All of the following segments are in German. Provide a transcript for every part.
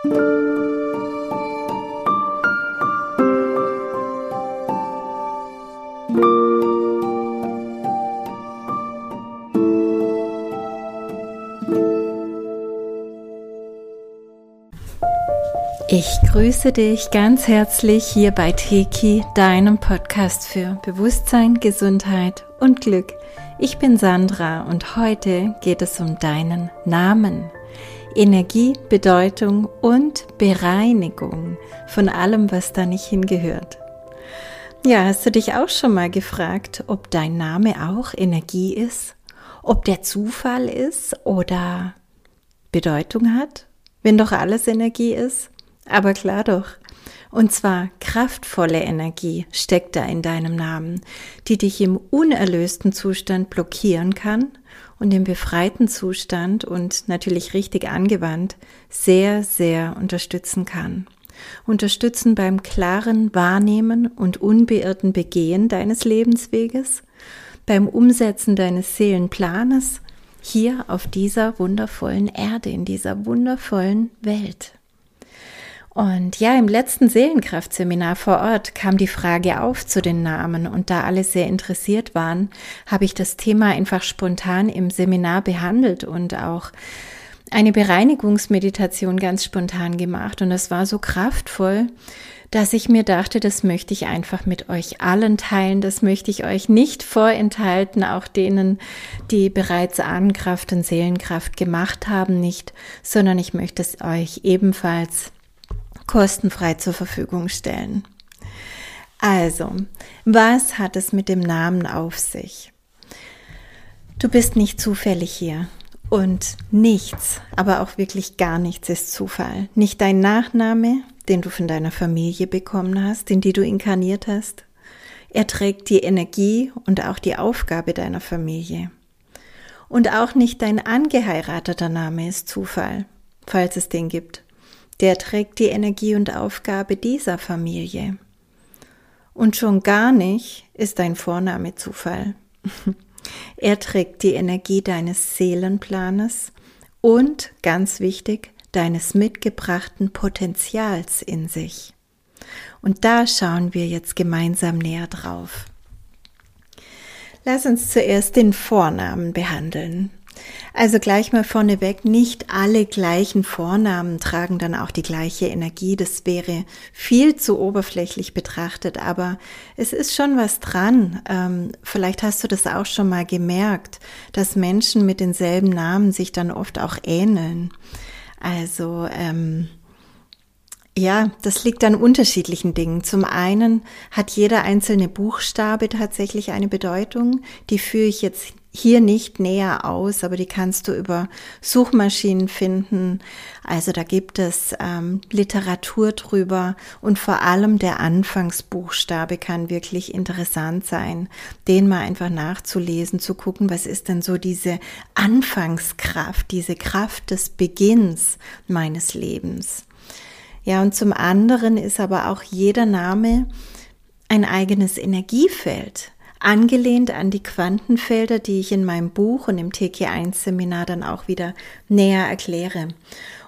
Ich grüße dich ganz herzlich hier bei Teki, deinem Podcast für Bewusstsein, Gesundheit und Glück. Ich bin Sandra und heute geht es um deinen Namen. Energie, Bedeutung und Bereinigung von allem, was da nicht hingehört. Ja, hast du dich auch schon mal gefragt, ob dein Name auch Energie ist? Ob der Zufall ist oder Bedeutung hat? Wenn doch alles Energie ist? Aber klar doch. Und zwar kraftvolle Energie steckt da in deinem Namen, die dich im unerlösten Zustand blockieren kann und im befreiten Zustand und natürlich richtig angewandt sehr, sehr unterstützen kann. Unterstützen beim klaren Wahrnehmen und unbeirrten Begehen deines Lebensweges, beim Umsetzen deines Seelenplanes hier auf dieser wundervollen Erde, in dieser wundervollen Welt. Und ja, im letzten Seelenkraftseminar vor Ort kam die Frage auf zu den Namen. Und da alle sehr interessiert waren, habe ich das Thema einfach spontan im Seminar behandelt und auch eine Bereinigungsmeditation ganz spontan gemacht. Und es war so kraftvoll, dass ich mir dachte, das möchte ich einfach mit euch allen teilen, das möchte ich euch nicht vorenthalten, auch denen, die bereits Ahnenkraft und Seelenkraft gemacht haben, nicht, sondern ich möchte es euch ebenfalls kostenfrei zur Verfügung stellen. Also, was hat es mit dem Namen auf sich? Du bist nicht zufällig hier. Und nichts, aber auch wirklich gar nichts ist Zufall. Nicht dein Nachname, den du von deiner Familie bekommen hast, in die du inkarniert hast. Er trägt die Energie und auch die Aufgabe deiner Familie. Und auch nicht dein angeheirateter Name ist Zufall, falls es den gibt der trägt die Energie und Aufgabe dieser Familie. Und schon gar nicht ist dein Vorname Zufall. er trägt die Energie deines Seelenplanes und, ganz wichtig, deines mitgebrachten Potenzials in sich. Und da schauen wir jetzt gemeinsam näher drauf. Lass uns zuerst den Vornamen behandeln. Also gleich mal vorneweg, nicht alle gleichen Vornamen tragen dann auch die gleiche Energie. Das wäre viel zu oberflächlich betrachtet, aber es ist schon was dran. Ähm, vielleicht hast du das auch schon mal gemerkt, dass Menschen mit denselben Namen sich dann oft auch ähneln. Also ähm, ja, das liegt an unterschiedlichen Dingen. Zum einen hat jeder einzelne Buchstabe tatsächlich eine Bedeutung. Die führe ich jetzt hier nicht näher aus, aber die kannst du über Suchmaschinen finden. Also da gibt es ähm, Literatur drüber und vor allem der Anfangsbuchstabe kann wirklich interessant sein, den mal einfach nachzulesen, zu gucken, was ist denn so diese Anfangskraft, diese Kraft des Beginns meines Lebens. Ja, und zum anderen ist aber auch jeder Name ein eigenes Energiefeld angelehnt an die Quantenfelder, die ich in meinem Buch und im TK1-Seminar dann auch wieder näher erkläre.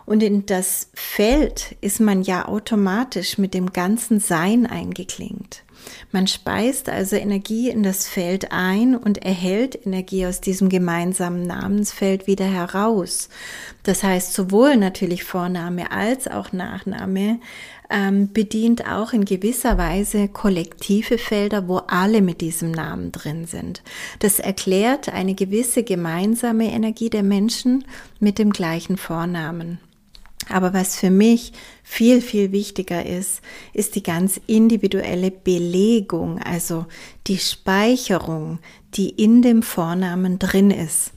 Und in das Feld ist man ja automatisch mit dem ganzen Sein eingeklingt. Man speist also Energie in das Feld ein und erhält Energie aus diesem gemeinsamen Namensfeld wieder heraus. Das heißt, sowohl natürlich Vorname als auch Nachname ähm, bedient auch in gewisser Weise kollektive Felder, wo alle mit diesem Namen drin sind. Das erklärt eine gewisse gemeinsame Energie der Menschen mit dem gleichen Vornamen. Aber was für mich viel, viel wichtiger ist, ist die ganz individuelle Belegung, also die Speicherung, die in dem Vornamen drin ist.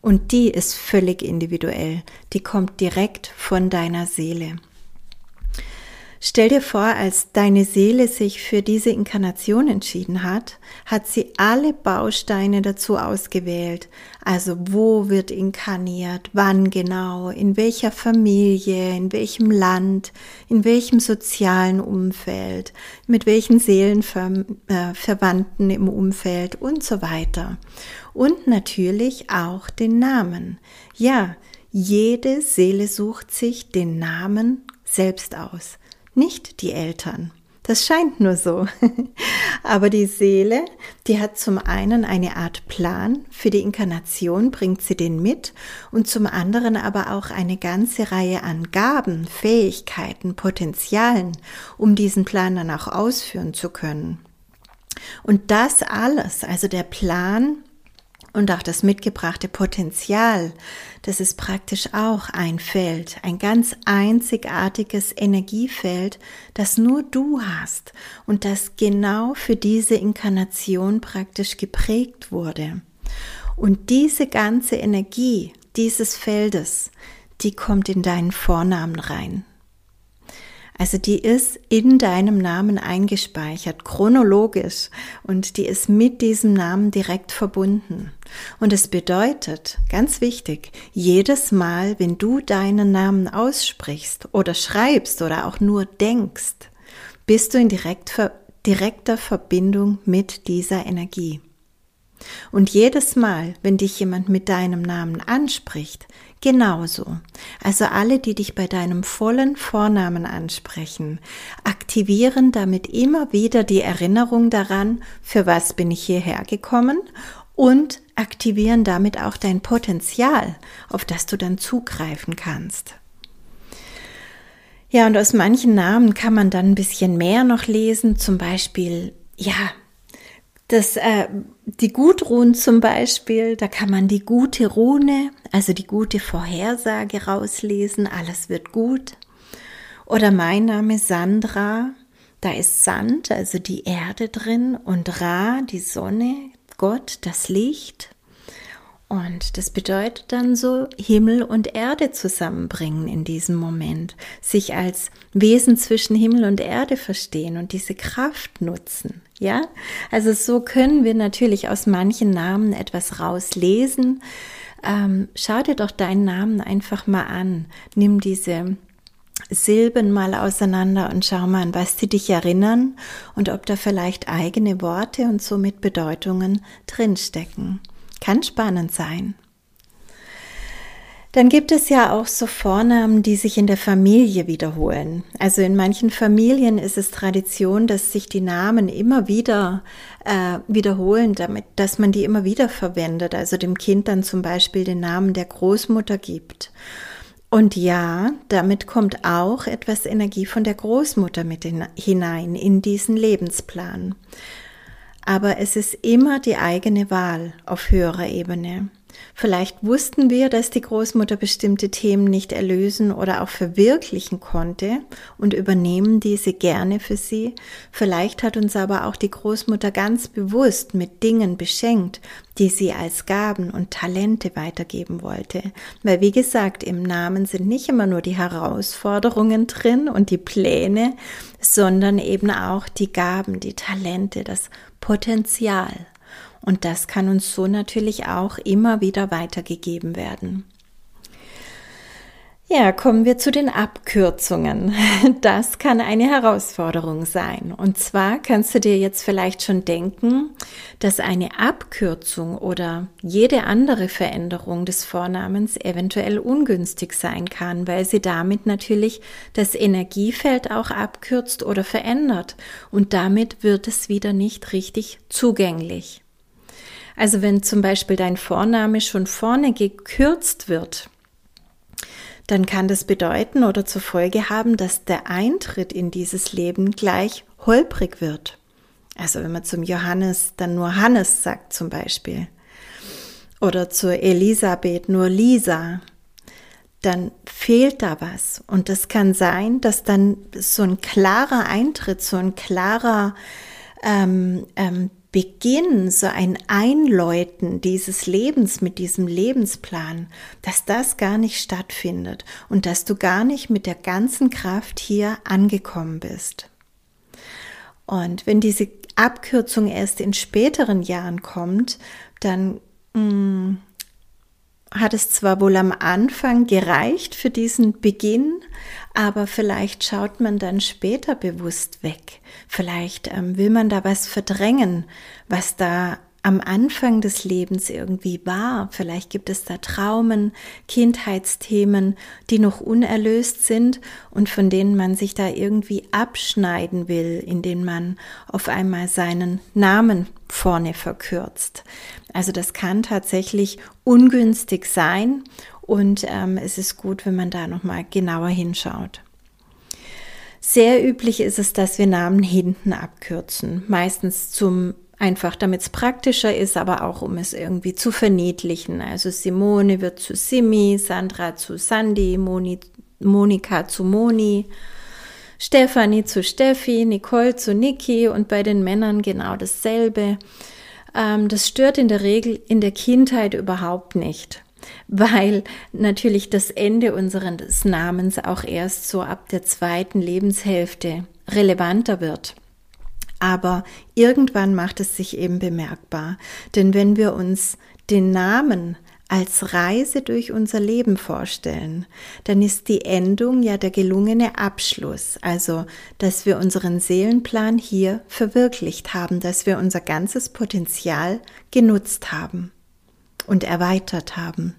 Und die ist völlig individuell. Die kommt direkt von deiner Seele. Stell dir vor, als deine Seele sich für diese Inkarnation entschieden hat, hat sie alle Bausteine dazu ausgewählt. Also wo wird inkarniert, wann genau, in welcher Familie, in welchem Land, in welchem sozialen Umfeld, mit welchen Seelenverwandten im Umfeld? Und so weiter. Und natürlich auch den Namen. Ja, jede Seele sucht sich den Namen selbst aus, nicht die Eltern. Das scheint nur so. Aber die Seele, die hat zum einen eine Art Plan, für die Inkarnation bringt sie den mit und zum anderen aber auch eine ganze Reihe an Gaben, Fähigkeiten, Potenzialen, um diesen Plan dann auch ausführen zu können. Und das alles, also der Plan, und auch das mitgebrachte Potenzial, das ist praktisch auch ein Feld, ein ganz einzigartiges Energiefeld, das nur du hast und das genau für diese Inkarnation praktisch geprägt wurde. Und diese ganze Energie dieses Feldes, die kommt in deinen Vornamen rein. Also die ist in deinem Namen eingespeichert, chronologisch, und die ist mit diesem Namen direkt verbunden. Und es bedeutet, ganz wichtig, jedes Mal, wenn du deinen Namen aussprichst oder schreibst oder auch nur denkst, bist du in direkt, direkter Verbindung mit dieser Energie. Und jedes Mal, wenn dich jemand mit deinem Namen anspricht, genauso. Also alle, die dich bei deinem vollen Vornamen ansprechen, aktivieren damit immer wieder die Erinnerung daran, für was bin ich hierher gekommen und aktivieren damit auch dein Potenzial, auf das du dann zugreifen kannst. Ja, und aus manchen Namen kann man dann ein bisschen mehr noch lesen, zum Beispiel, ja, das, äh, die Gudrun zum Beispiel, da kann man die gute Rune, also die gute Vorhersage rauslesen, alles wird gut. Oder mein Name Sandra, da ist Sand, also die Erde drin, und Ra, die Sonne, Gott, das Licht. Und das bedeutet dann so, Himmel und Erde zusammenbringen in diesem Moment, sich als Wesen zwischen Himmel und Erde verstehen und diese Kraft nutzen. Ja, also so können wir natürlich aus manchen Namen etwas rauslesen. Ähm, schau dir doch deinen Namen einfach mal an. Nimm diese Silben mal auseinander und schau mal an, was sie dich erinnern und ob da vielleicht eigene Worte und somit Bedeutungen drinstecken. Kann spannend sein. Dann gibt es ja auch so Vornamen, die sich in der Familie wiederholen. Also in manchen Familien ist es Tradition, dass sich die Namen immer wieder äh, wiederholen, damit, dass man die immer wieder verwendet. Also dem Kind dann zum Beispiel den Namen der Großmutter gibt. Und ja, damit kommt auch etwas Energie von der Großmutter mit hinein in diesen Lebensplan. Aber es ist immer die eigene Wahl auf höherer Ebene. Vielleicht wussten wir, dass die Großmutter bestimmte Themen nicht erlösen oder auch verwirklichen konnte und übernehmen diese gerne für sie. Vielleicht hat uns aber auch die Großmutter ganz bewusst mit Dingen beschenkt, die sie als Gaben und Talente weitergeben wollte. Weil, wie gesagt, im Namen sind nicht immer nur die Herausforderungen drin und die Pläne, sondern eben auch die Gaben, die Talente, das Potenzial. Und das kann uns so natürlich auch immer wieder weitergegeben werden. Ja, kommen wir zu den Abkürzungen. Das kann eine Herausforderung sein. Und zwar kannst du dir jetzt vielleicht schon denken, dass eine Abkürzung oder jede andere Veränderung des Vornamens eventuell ungünstig sein kann, weil sie damit natürlich das Energiefeld auch abkürzt oder verändert. Und damit wird es wieder nicht richtig zugänglich. Also wenn zum Beispiel dein Vorname schon vorne gekürzt wird, dann kann das bedeuten oder zur Folge haben, dass der Eintritt in dieses Leben gleich holprig wird. Also wenn man zum Johannes dann nur Hannes sagt zum Beispiel oder zur Elisabeth nur Lisa, dann fehlt da was. Und das kann sein, dass dann so ein klarer Eintritt, so ein klarer ähm, ähm, Beginn, so ein Einläuten dieses Lebens mit diesem Lebensplan, dass das gar nicht stattfindet und dass du gar nicht mit der ganzen Kraft hier angekommen bist. Und wenn diese Abkürzung erst in späteren Jahren kommt, dann mh, mm, hat es zwar wohl am Anfang gereicht für diesen Beginn, aber vielleicht schaut man dann später bewusst weg. Vielleicht ähm, will man da was verdrängen, was da am Anfang des Lebens irgendwie war. Vielleicht gibt es da Traumen, Kindheitsthemen, die noch unerlöst sind und von denen man sich da irgendwie abschneiden will, indem man auf einmal seinen Namen vorne verkürzt. Also das kann tatsächlich ungünstig sein und ähm, es ist gut, wenn man da nochmal genauer hinschaut. Sehr üblich ist es, dass wir Namen hinten abkürzen, meistens zum einfach damit es praktischer ist, aber auch um es irgendwie zu verniedlichen. Also Simone wird zu Simi, Sandra zu Sandy, Moni, Monika zu Moni, Stefanie zu Steffi, Nicole zu Niki und bei den Männern genau dasselbe. Ähm, das stört in der Regel in der Kindheit überhaupt nicht weil natürlich das Ende unseres Namens auch erst so ab der zweiten Lebenshälfte relevanter wird. Aber irgendwann macht es sich eben bemerkbar. Denn wenn wir uns den Namen als Reise durch unser Leben vorstellen, dann ist die Endung ja der gelungene Abschluss, also dass wir unseren Seelenplan hier verwirklicht haben, dass wir unser ganzes Potenzial genutzt haben und erweitert haben.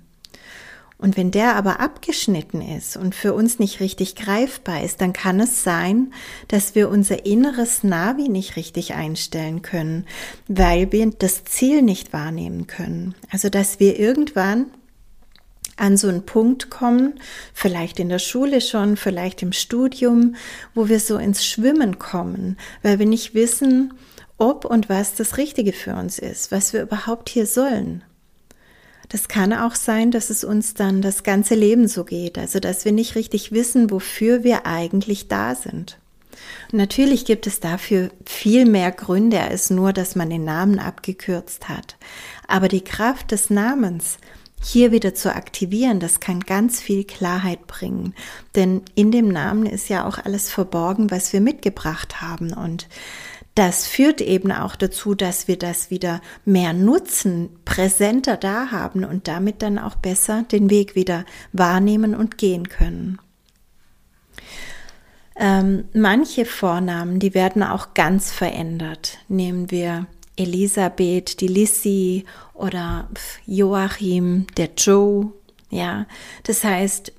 Und wenn der aber abgeschnitten ist und für uns nicht richtig greifbar ist, dann kann es sein, dass wir unser inneres Navi nicht richtig einstellen können, weil wir das Ziel nicht wahrnehmen können. Also dass wir irgendwann an so einen Punkt kommen, vielleicht in der Schule schon, vielleicht im Studium, wo wir so ins Schwimmen kommen, weil wir nicht wissen, ob und was das Richtige für uns ist, was wir überhaupt hier sollen. Das kann auch sein, dass es uns dann das ganze Leben so geht, also dass wir nicht richtig wissen, wofür wir eigentlich da sind. Und natürlich gibt es dafür viel mehr Gründe als nur, dass man den Namen abgekürzt hat. Aber die Kraft des Namens hier wieder zu aktivieren, das kann ganz viel Klarheit bringen. Denn in dem Namen ist ja auch alles verborgen, was wir mitgebracht haben. Und das führt eben auch dazu, dass wir das wieder mehr nutzen, präsenter da haben und damit dann auch besser den Weg wieder wahrnehmen und gehen können. Ähm, manche Vornamen, die werden auch ganz verändert. Nehmen wir Elisabeth, die Lissy oder Joachim, der Joe. Ja, das heißt,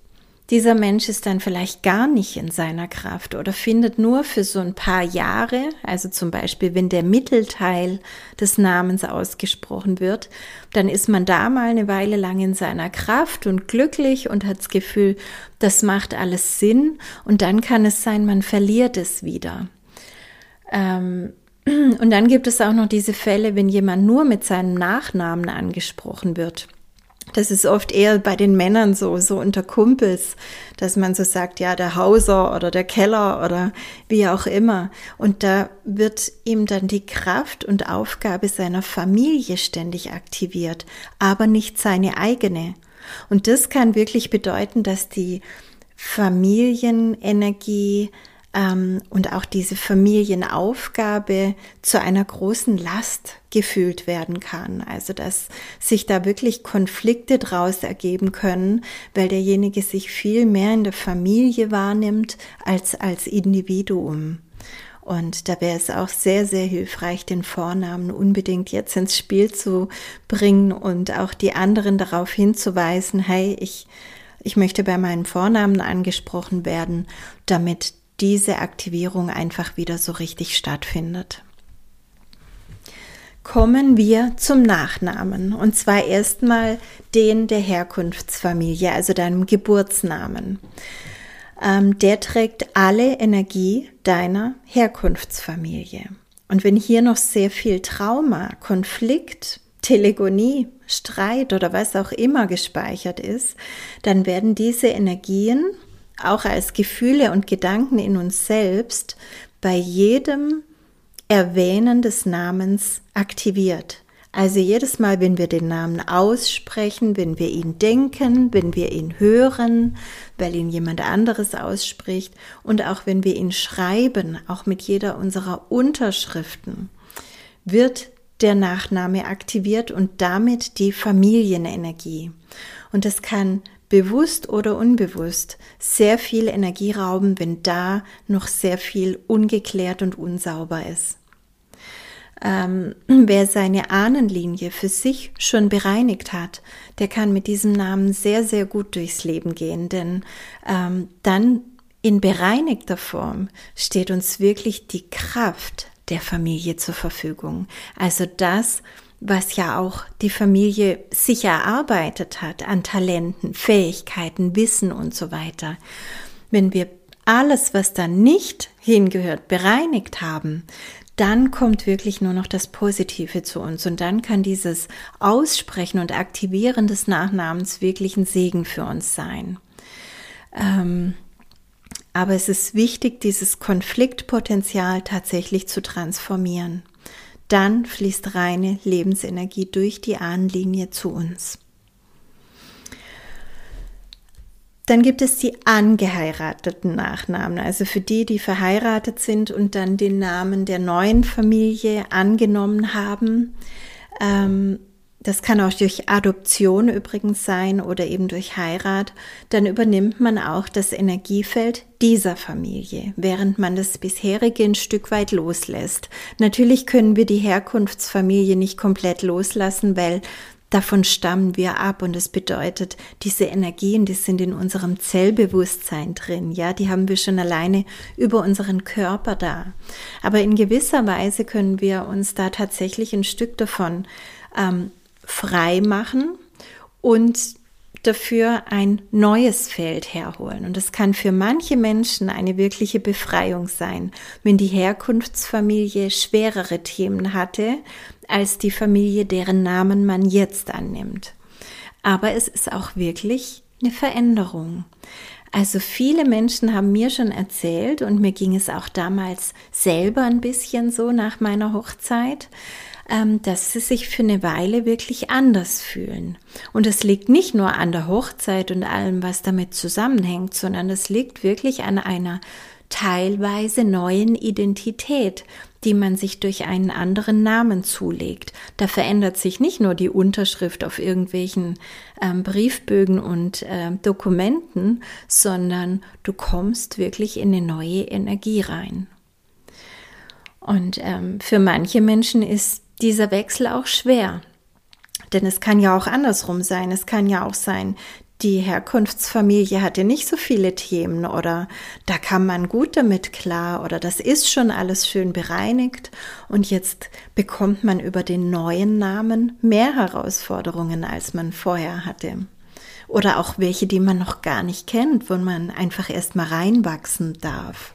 dieser Mensch ist dann vielleicht gar nicht in seiner Kraft oder findet nur für so ein paar Jahre, also zum Beispiel, wenn der Mittelteil des Namens ausgesprochen wird, dann ist man da mal eine Weile lang in seiner Kraft und glücklich und hat das Gefühl, das macht alles Sinn und dann kann es sein, man verliert es wieder. Ähm, und dann gibt es auch noch diese Fälle, wenn jemand nur mit seinem Nachnamen angesprochen wird. Das ist oft eher bei den Männern so, so unter Kumpels, dass man so sagt, ja, der Hauser oder der Keller oder wie auch immer. Und da wird ihm dann die Kraft und Aufgabe seiner Familie ständig aktiviert, aber nicht seine eigene. Und das kann wirklich bedeuten, dass die Familienenergie ähm, und auch diese Familienaufgabe zu einer großen Last gefühlt werden kann. Also dass sich da wirklich Konflikte draus ergeben können, weil derjenige sich viel mehr in der Familie wahrnimmt als als Individuum. Und da wäre es auch sehr, sehr hilfreich, den Vornamen unbedingt jetzt ins Spiel zu bringen und auch die anderen darauf hinzuweisen, hey, ich, ich möchte bei meinen Vornamen angesprochen werden, damit diese Aktivierung einfach wieder so richtig stattfindet. Kommen wir zum Nachnamen und zwar erstmal den der Herkunftsfamilie, also deinem Geburtsnamen. Ähm, der trägt alle Energie deiner Herkunftsfamilie. Und wenn hier noch sehr viel Trauma, Konflikt, Telegonie, Streit oder was auch immer gespeichert ist, dann werden diese Energien auch als Gefühle und Gedanken in uns selbst bei jedem Erwähnen des Namens aktiviert. Also jedes Mal, wenn wir den Namen aussprechen, wenn wir ihn denken, wenn wir ihn hören, weil ihn jemand anderes ausspricht und auch wenn wir ihn schreiben, auch mit jeder unserer Unterschriften, wird der Nachname aktiviert und damit die Familienenergie. Und es kann bewusst oder unbewusst sehr viel Energie rauben, wenn da noch sehr viel ungeklärt und unsauber ist. ähm, wer seine Ahnenlinie für sich schon bereinigt hat, der kann mit diesem Namen sehr, sehr gut durchs Leben gehen, denn ähm, dann in bereinigter Form steht uns wirklich die Kraft der Familie zur Verfügung. Also das, was ja auch die Familie sich erarbeitet hat an Talenten, Fähigkeiten, Wissen und so weiter. Wenn wir alles, was da nicht hingehört, bereinigt haben, dann kommt wirklich nur noch das Positive zu uns und dann kann dieses Aussprechen und Aktivieren des Nachnamens wirklich ein Segen für uns sein. Ähm, aber es ist wichtig, dieses Konfliktpotenzial tatsächlich zu transformieren. Dann fließt reine Lebensenergie durch die Ahnenlinie zu uns. Dann gibt es die angeheirateten Nachnamen, also für die, die verheiratet sind und dann den Namen der neuen Familie angenommen haben. Ähm, das kann auch durch Adoption übrigens sein oder eben durch Heirat, dann übernimmt man auch das Energiefeld dieser Familie, während man das bisherige ein Stück weit loslässt. Natürlich können wir die Herkunftsfamilie nicht komplett loslassen, weil davon stammen wir ab und das bedeutet, diese Energien, die sind in unserem Zellbewusstsein drin, ja, die haben wir schon alleine über unseren Körper da. Aber in gewisser Weise können wir uns da tatsächlich ein Stück davon ähm, frei machen und dafür ein neues Feld herholen. Und das kann für manche Menschen eine wirkliche Befreiung sein, wenn die Herkunftsfamilie schwerere Themen hatte als die Familie, deren Namen man jetzt annimmt. Aber es ist auch wirklich eine Veränderung. Also viele Menschen haben mir schon erzählt und mir ging es auch damals selber ein bisschen so nach meiner Hochzeit, dass sie sich für eine Weile wirklich anders fühlen. Und es liegt nicht nur an der Hochzeit und allem, was damit zusammenhängt, sondern es liegt wirklich an einer teilweise neuen Identität, die man sich durch einen anderen Namen zulegt. Da verändert sich nicht nur die Unterschrift auf irgendwelchen ähm, Briefbögen und äh, Dokumenten, sondern du kommst wirklich in eine neue Energie rein. Und ähm, für manche Menschen ist dieser Wechsel auch schwer. Denn es kann ja auch andersrum sein. Es kann ja auch sein, die Herkunftsfamilie hatte nicht so viele Themen oder da kam man gut damit klar oder das ist schon alles schön bereinigt und jetzt bekommt man über den neuen Namen mehr Herausforderungen, als man vorher hatte. Oder auch welche, die man noch gar nicht kennt, wo man einfach erst mal reinwachsen darf.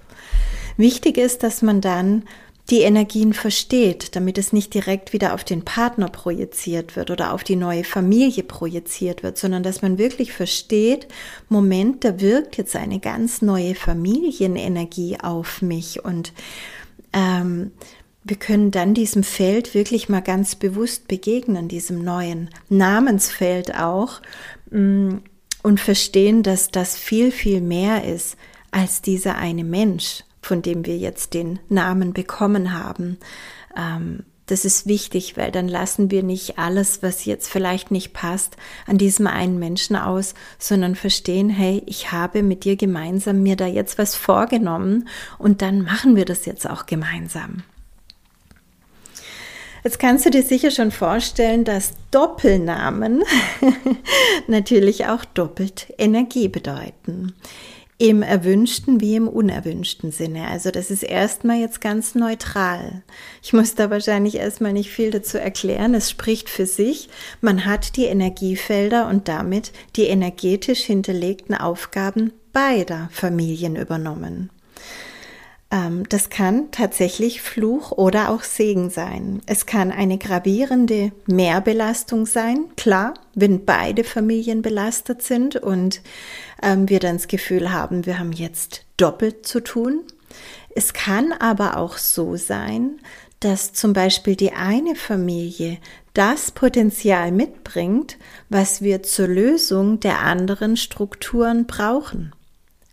Wichtig ist, dass man dann die Energien versteht, damit es nicht direkt wieder auf den Partner projiziert wird oder auf die neue Familie projiziert wird, sondern dass man wirklich versteht, Moment, da wirkt jetzt eine ganz neue Familienenergie auf mich. Und ähm, wir können dann diesem Feld wirklich mal ganz bewusst begegnen, diesem neuen Namensfeld auch mm, und verstehen, dass das viel, viel mehr ist als dieser eine Mensch von dem wir jetzt den Namen bekommen haben. Ähm, das ist wichtig, weil dann lassen wir nicht alles, was jetzt vielleicht nicht passt, an diesem einen Menschen aus, sondern verstehen, hey, ich habe mit dir gemeinsam mir da jetzt was vorgenommen und dann machen wir das jetzt auch gemeinsam. Jetzt kannst du dir sicher schon vorstellen, dass Doppelnamen natürlich auch doppelt Energie bedeuten im erwünschten wie im unerwünschten Sinne. Also das ist erstmal jetzt ganz neutral. Ich muss da wahrscheinlich erstmal nicht viel dazu erklären. Es spricht für sich. Man hat die Energiefelder und damit die energetisch hinterlegten Aufgaben beider Familien übernommen. Ähm, das kann tatsächlich Fluch oder auch Segen sein. Es kann eine gravierende Mehrbelastung sein, klar, wenn beide Familien belastet sind und ähm, wir dann das Gefühl haben, wir haben jetzt doppelt zu tun. Es kann aber auch so sein, dass zum Beispiel die eine Familie das Potenzial mitbringt, was wir zur Lösung der anderen Strukturen brauchen.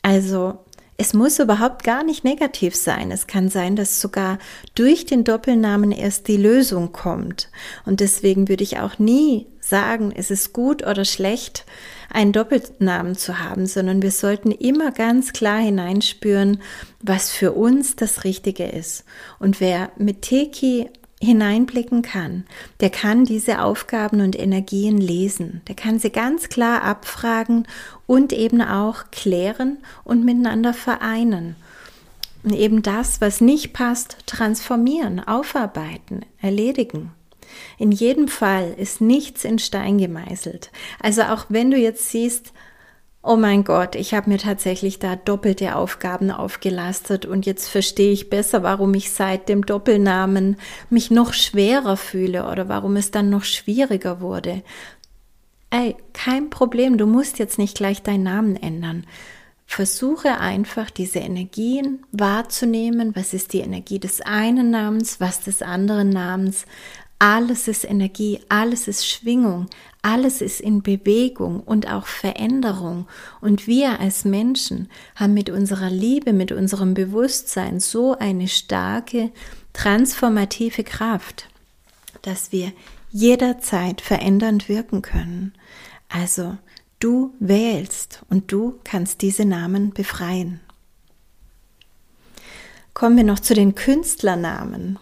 Also es muss überhaupt gar nicht negativ sein. Es kann sein, dass sogar durch den Doppelnamen erst die Lösung kommt. Und deswegen würde ich auch nie sagen, es ist gut oder schlecht, einen Doppelnamen zu haben, sondern wir sollten immer ganz klar hineinspüren, was für uns das Richtige ist. Und wer mit Teki hineinblicken kann, der kann diese Aufgaben und Energien lesen. Der kann sie ganz klar abfragen und eben auch klären und miteinander vereinen. Und eben das, was nicht passt, transformieren, aufarbeiten, erledigen. In jedem Fall ist nichts in Stein gemeißelt. Also auch wenn du jetzt siehst, oh mein Gott, ich habe mir tatsächlich da doppelte Aufgaben aufgelastet und jetzt verstehe ich besser, warum ich seit dem Doppelnamen mich noch schwerer fühle oder warum es dann noch schwieriger wurde. Ey, kein Problem, du musst jetzt nicht gleich deinen Namen ändern. Versuche einfach diese Energien wahrzunehmen. Was ist die Energie des einen Namens, was des anderen Namens? Alles ist Energie, alles ist Schwingung, alles ist in Bewegung und auch Veränderung. Und wir als Menschen haben mit unserer Liebe, mit unserem Bewusstsein so eine starke transformative Kraft, dass wir jederzeit verändernd wirken können. Also du wählst und du kannst diese Namen befreien. Kommen wir noch zu den Künstlernamen.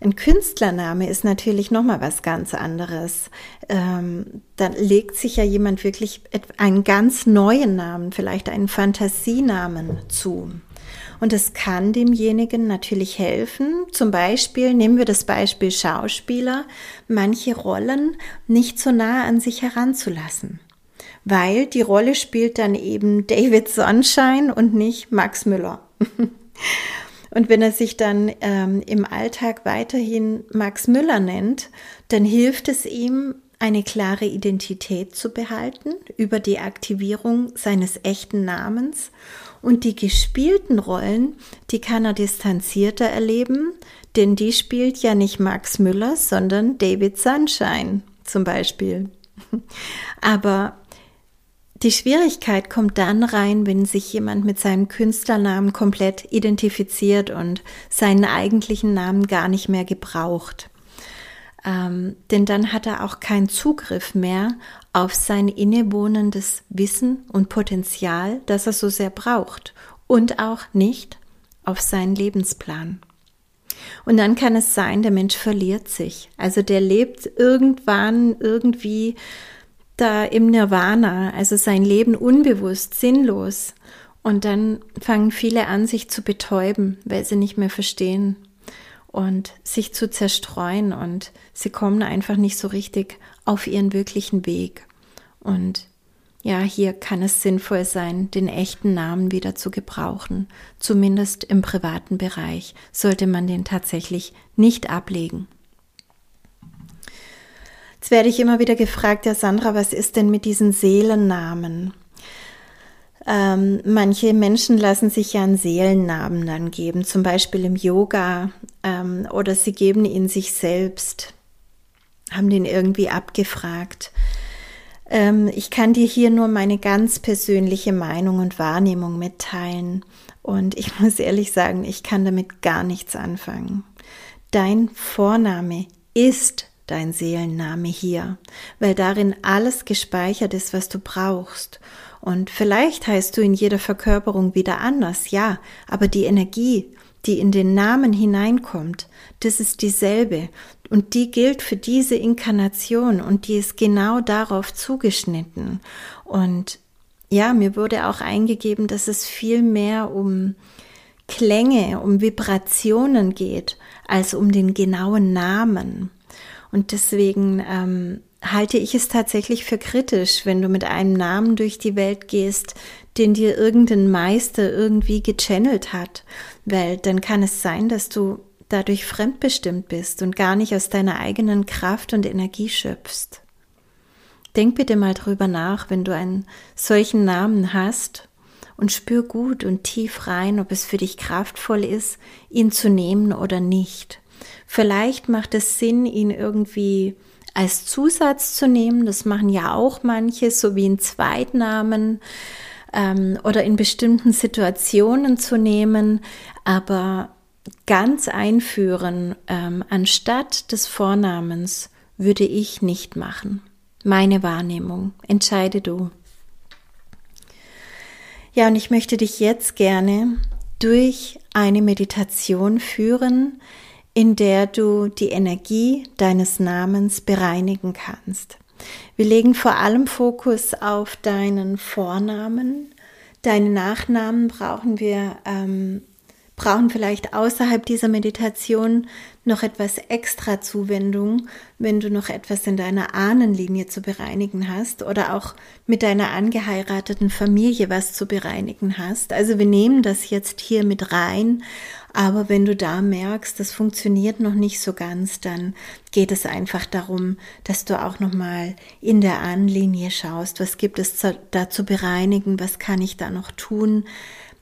Ein Künstlername ist natürlich nochmal was ganz anderes. Ähm, da legt sich ja jemand wirklich einen ganz neuen Namen, vielleicht einen Fantasienamen zu. Und es kann demjenigen natürlich helfen. Zum Beispiel nehmen wir das Beispiel Schauspieler, manche Rollen nicht so nah an sich heranzulassen. Weil die Rolle spielt dann eben David Sunshine und nicht Max Müller. Und wenn er sich dann ähm, im Alltag weiterhin Max Müller nennt, dann hilft es ihm, eine klare Identität zu behalten über die Aktivierung seines echten Namens und die gespielten Rollen, die kann er distanzierter erleben, denn die spielt ja nicht Max Müller, sondern David Sunshine zum Beispiel. Aber die Schwierigkeit kommt dann rein, wenn sich jemand mit seinem Künstlernamen komplett identifiziert und seinen eigentlichen Namen gar nicht mehr gebraucht. Ähm, denn dann hat er auch keinen Zugriff mehr auf sein innewohnendes Wissen und Potenzial, das er so sehr braucht und auch nicht auf seinen Lebensplan. Und dann kann es sein, der Mensch verliert sich. Also der lebt irgendwann irgendwie da im Nirvana, also sein Leben unbewusst, sinnlos. Und dann fangen viele an, sich zu betäuben, weil sie nicht mehr verstehen und sich zu zerstreuen und sie kommen einfach nicht so richtig auf ihren wirklichen Weg. Und ja, hier kann es sinnvoll sein, den echten Namen wieder zu gebrauchen. Zumindest im privaten Bereich sollte man den tatsächlich nicht ablegen. Jetzt werde ich immer wieder gefragt, ja Sandra, was ist denn mit diesen Seelennamen? Ähm, manche Menschen lassen sich ja einen Seelennamen dann geben, zum Beispiel im Yoga, ähm, oder sie geben ihn sich selbst, haben den irgendwie abgefragt. Ähm, ich kann dir hier nur meine ganz persönliche Meinung und Wahrnehmung mitteilen. Und ich muss ehrlich sagen, ich kann damit gar nichts anfangen. Dein Vorname ist dein Seelenname hier, weil darin alles gespeichert ist, was du brauchst. Und vielleicht heißt du in jeder Verkörperung wieder anders, ja, aber die Energie, die in den Namen hineinkommt, das ist dieselbe. Und die gilt für diese Inkarnation und die ist genau darauf zugeschnitten. Und ja, mir wurde auch eingegeben, dass es viel mehr um Klänge, um Vibrationen geht, als um den genauen Namen. Und deswegen ähm, halte ich es tatsächlich für kritisch, wenn du mit einem Namen durch die Welt gehst, den dir irgendein Meister irgendwie gechannelt hat, weil dann kann es sein, dass du dadurch fremdbestimmt bist und gar nicht aus deiner eigenen Kraft und Energie schöpfst. Denk bitte mal drüber nach, wenn du einen solchen Namen hast und spür gut und tief rein, ob es für dich kraftvoll ist, ihn zu nehmen oder nicht. Vielleicht macht es Sinn, ihn irgendwie als Zusatz zu nehmen. Das machen ja auch manche, so wie einen Zweitnamen ähm, oder in bestimmten Situationen zu nehmen. Aber ganz einführen ähm, anstatt des Vornamens würde ich nicht machen. Meine Wahrnehmung. Entscheide du. Ja, und ich möchte dich jetzt gerne durch eine Meditation führen, in der du die Energie deines Namens bereinigen kannst. Wir legen vor allem Fokus auf deinen Vornamen. Deine Nachnamen brauchen wir ähm, brauchen vielleicht außerhalb dieser Meditation noch etwas extra Zuwendung, wenn du noch etwas in deiner Ahnenlinie zu bereinigen hast oder auch mit deiner angeheirateten Familie was zu bereinigen hast. Also wir nehmen das jetzt hier mit rein, aber wenn du da merkst, das funktioniert noch nicht so ganz, dann geht es einfach darum, dass du auch noch mal in der Ahnenlinie schaust, was gibt es da zu bereinigen, was kann ich da noch tun?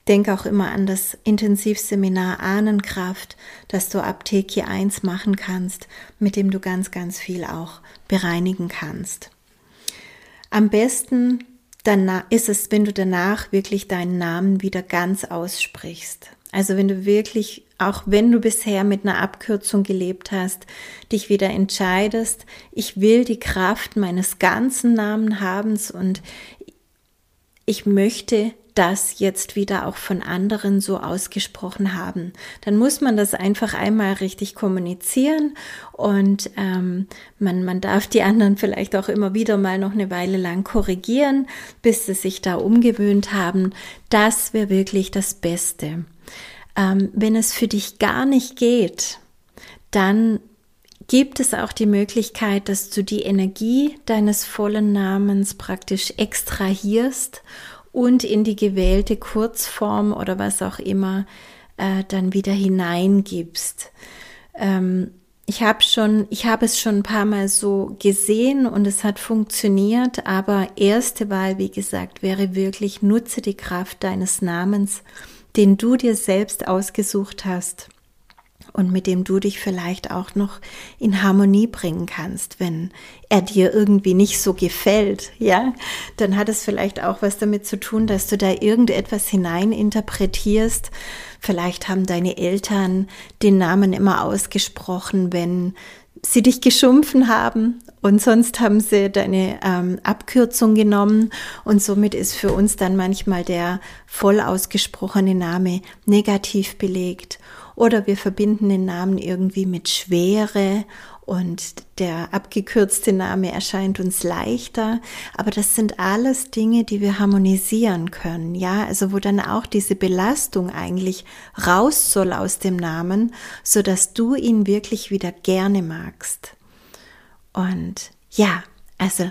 Denk auch immer an das Intensivseminar Ahnenkraft, das du ab Teki 1 machen kannst, mit dem du ganz, ganz viel auch bereinigen kannst. Am besten ist es, wenn du danach wirklich deinen Namen wieder ganz aussprichst. Also wenn du wirklich, auch wenn du bisher mit einer Abkürzung gelebt hast, dich wieder entscheidest, ich will die Kraft meines ganzen Namen haben und ich möchte das jetzt wieder auch von anderen so ausgesprochen haben. Dann muss man das einfach einmal richtig kommunizieren und ähm, man, man darf die anderen vielleicht auch immer wieder mal noch eine Weile lang korrigieren, bis sie sich da umgewöhnt haben. Das wäre wirklich das Beste. Ähm, wenn es für dich gar nicht geht, dann gibt es auch die Möglichkeit, dass du die Energie deines vollen Namens praktisch extrahierst und in die gewählte Kurzform oder was auch immer äh, dann wieder hineingibst. Ähm, ich habe schon, ich habe es schon ein paar Mal so gesehen und es hat funktioniert, aber erste Wahl, wie gesagt, wäre wirklich, nutze die Kraft deines Namens, den du dir selbst ausgesucht hast und mit dem du dich vielleicht auch noch in Harmonie bringen kannst, wenn er dir irgendwie nicht so gefällt, ja, dann hat es vielleicht auch was damit zu tun, dass du da irgendetwas hineininterpretierst. Vielleicht haben deine Eltern den Namen immer ausgesprochen, wenn sie dich geschumpfen haben und sonst haben sie deine ähm, Abkürzung genommen. Und somit ist für uns dann manchmal der voll ausgesprochene Name negativ belegt. Oder wir verbinden den Namen irgendwie mit Schwere und der abgekürzte Name erscheint uns leichter. Aber das sind alles Dinge, die wir harmonisieren können. Ja, also wo dann auch diese Belastung eigentlich raus soll aus dem Namen, so dass du ihn wirklich wieder gerne magst. Und ja, also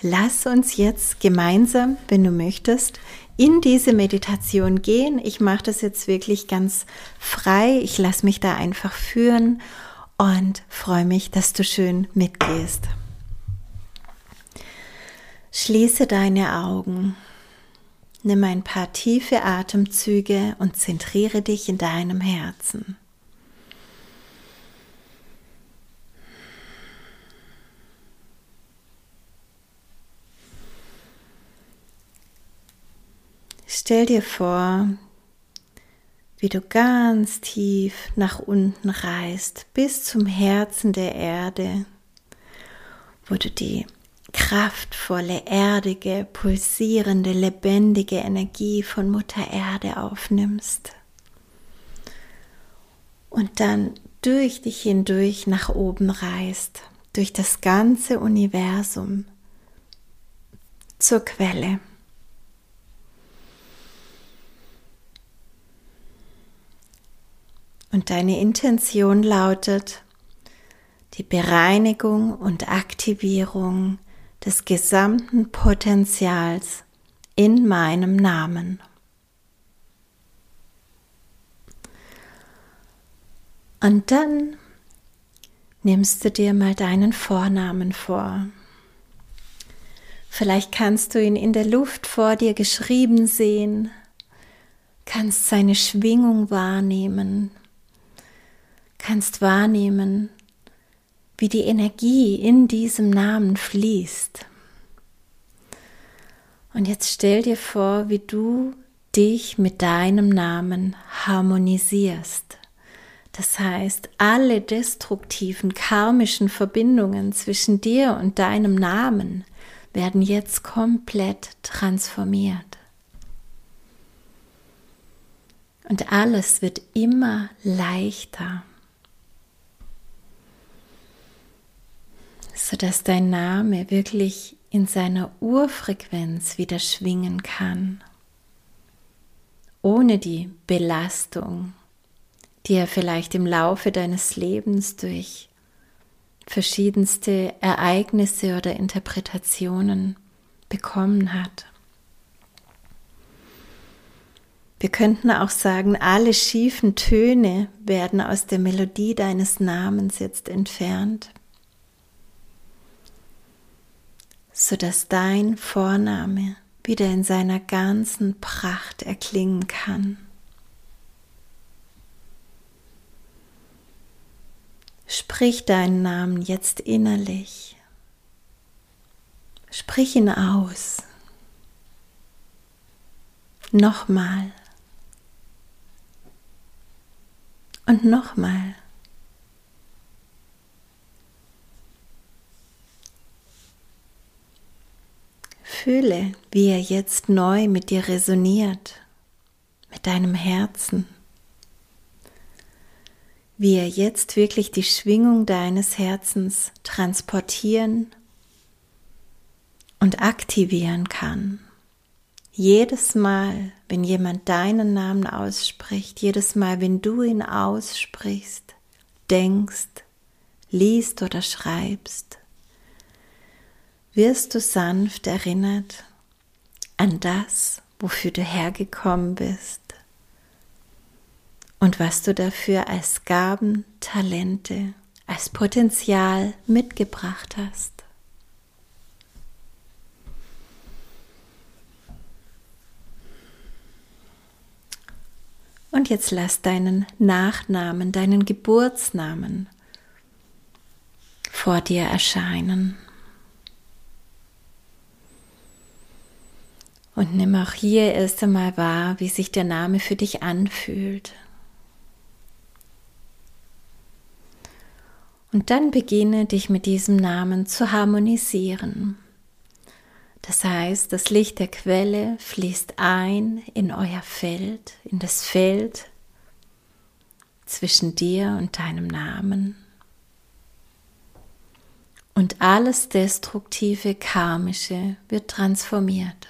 lass uns jetzt gemeinsam, wenn du möchtest, in diese Meditation gehen. Ich mache das jetzt wirklich ganz frei. Ich lasse mich da einfach führen und freue mich, dass du schön mitgehst. Schließe deine Augen. Nimm ein paar tiefe Atemzüge und zentriere dich in deinem Herzen. Stell dir vor, wie du ganz tief nach unten reist bis zum Herzen der Erde, wo du die kraftvolle, erdige, pulsierende, lebendige Energie von Mutter Erde aufnimmst und dann durch dich hindurch nach oben reist, durch das ganze Universum zur Quelle. Und deine Intention lautet die Bereinigung und Aktivierung des gesamten Potenzials in meinem Namen. Und dann nimmst du dir mal deinen Vornamen vor. Vielleicht kannst du ihn in der Luft vor dir geschrieben sehen, kannst seine Schwingung wahrnehmen, kannst wahrnehmen, wie die Energie in diesem Namen fließt. Und jetzt stell dir vor, wie du dich mit deinem Namen harmonisierst. Das heißt, alle destruktiven karmischen Verbindungen zwischen dir und deinem Namen werden jetzt komplett transformiert. Und alles wird immer leichter. Sodass dein Name wirklich in seiner Urfrequenz wieder schwingen kann, ohne die Belastung, die er vielleicht im Laufe deines Lebens durch verschiedenste Ereignisse oder Interpretationen bekommen hat. Wir könnten auch sagen, alle schiefen Töne werden aus der Melodie deines Namens jetzt entfernt, sodass dein Vorname wieder in seiner ganzen Pracht erklingen kann. Sprich deinen Namen jetzt innerlich. Sprich ihn aus. Nochmal. Und nochmal. Fühle, wie er jetzt neu mit dir resoniert, mit deinem Herzen. Wie er jetzt wirklich die Schwingung deines Herzens transportieren und aktivieren kann. Jedes Mal, wenn jemand deinen Namen ausspricht, jedes Mal, wenn du ihn aussprichst, denkst, liest oder schreibst, wirst du sanft erinnert an das, wofür du hergekommen bist und was du dafür als Gaben, Talente, als Potenzial mitgebracht hast. Und jetzt lass deinen Nachnamen, deinen Geburtsnamen vor dir erscheinen. Und nimm auch hier erst einmal wahr, wie sich der Name für dich anfühlt. Und dann beginne dich mit diesem Namen zu harmonisieren. Das heißt, das Licht der Quelle fließt ein in euer Feld, in das Feld zwischen dir und deinem Namen. Und alles Destruktive, Karmische wird transformiert.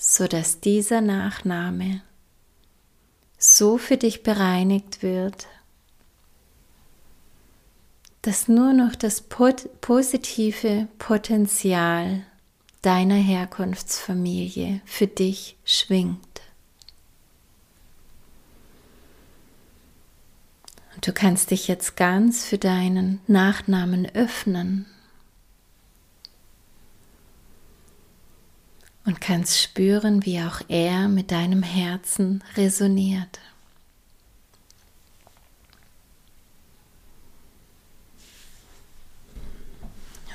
Sodass dieser Nachname so für dich bereinigt wird, dass nur noch das positive Potenzial deiner Herkunftsfamilie für dich schwingt. Und du kannst dich jetzt ganz für deinen Nachnamen öffnen und kannst spüren, wie auch er mit deinem Herzen resoniert.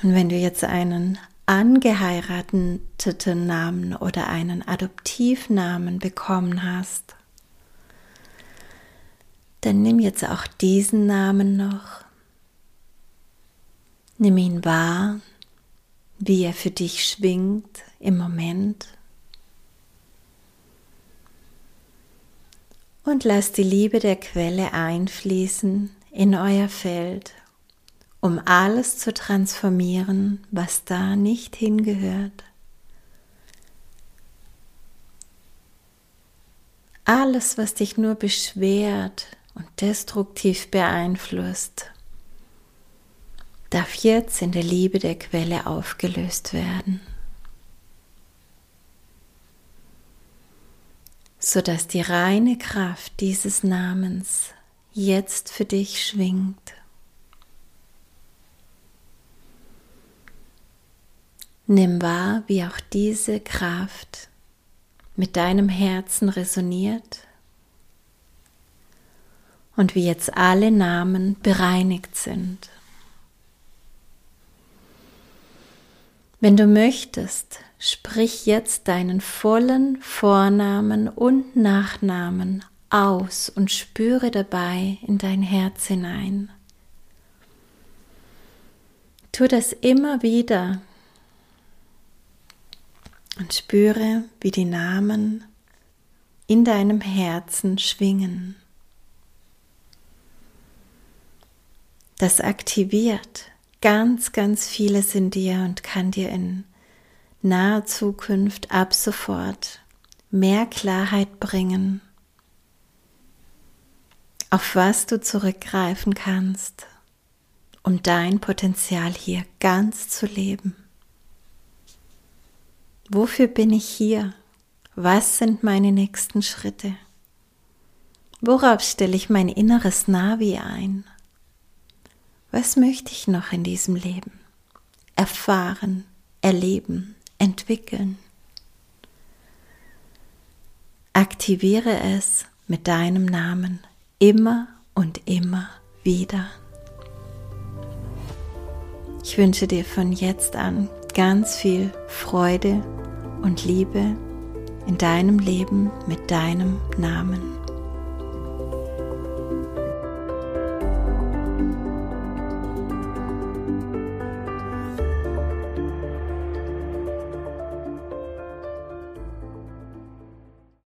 Und wenn du jetzt einen angeheirateten Namen oder einen Adoptivnamen bekommen hast, dann nimm jetzt auch diesen Namen noch. Nimm ihn wahr, wie er für dich schwingt im Moment. Und lass die Liebe der Quelle einfließen in euer Feld um alles zu transformieren, was da nicht hingehört. Alles, was dich nur beschwert und destruktiv beeinflusst, darf jetzt in der Liebe der Quelle aufgelöst werden, sodass die reine Kraft dieses Namens jetzt für dich schwingt. Nimm wahr, wie auch diese Kraft mit deinem Herzen resoniert und wie jetzt alle Namen bereinigt sind. Wenn du möchtest, sprich jetzt deinen vollen Vornamen und Nachnamen aus und spüre dabei in dein Herz hinein. Tu das immer wieder, und spüre, wie die Namen in deinem Herzen schwingen. Das aktiviert ganz, ganz vieles in dir und kann dir in naher Zukunft ab sofort mehr Klarheit bringen, auf was du zurückgreifen kannst, um dein Potenzial hier ganz zu leben. Wofür bin ich hier? Was sind meine nächsten Schritte? Worauf stelle ich mein inneres Navi ein? Was möchte ich noch in diesem Leben? Erfahren, erleben, entwickeln. Aktiviere es mit deinem Namen immer und immer wieder. Ich wünsche dir von jetzt an ganz viel Freude und Liebe in deinem Leben mit deinem Namen.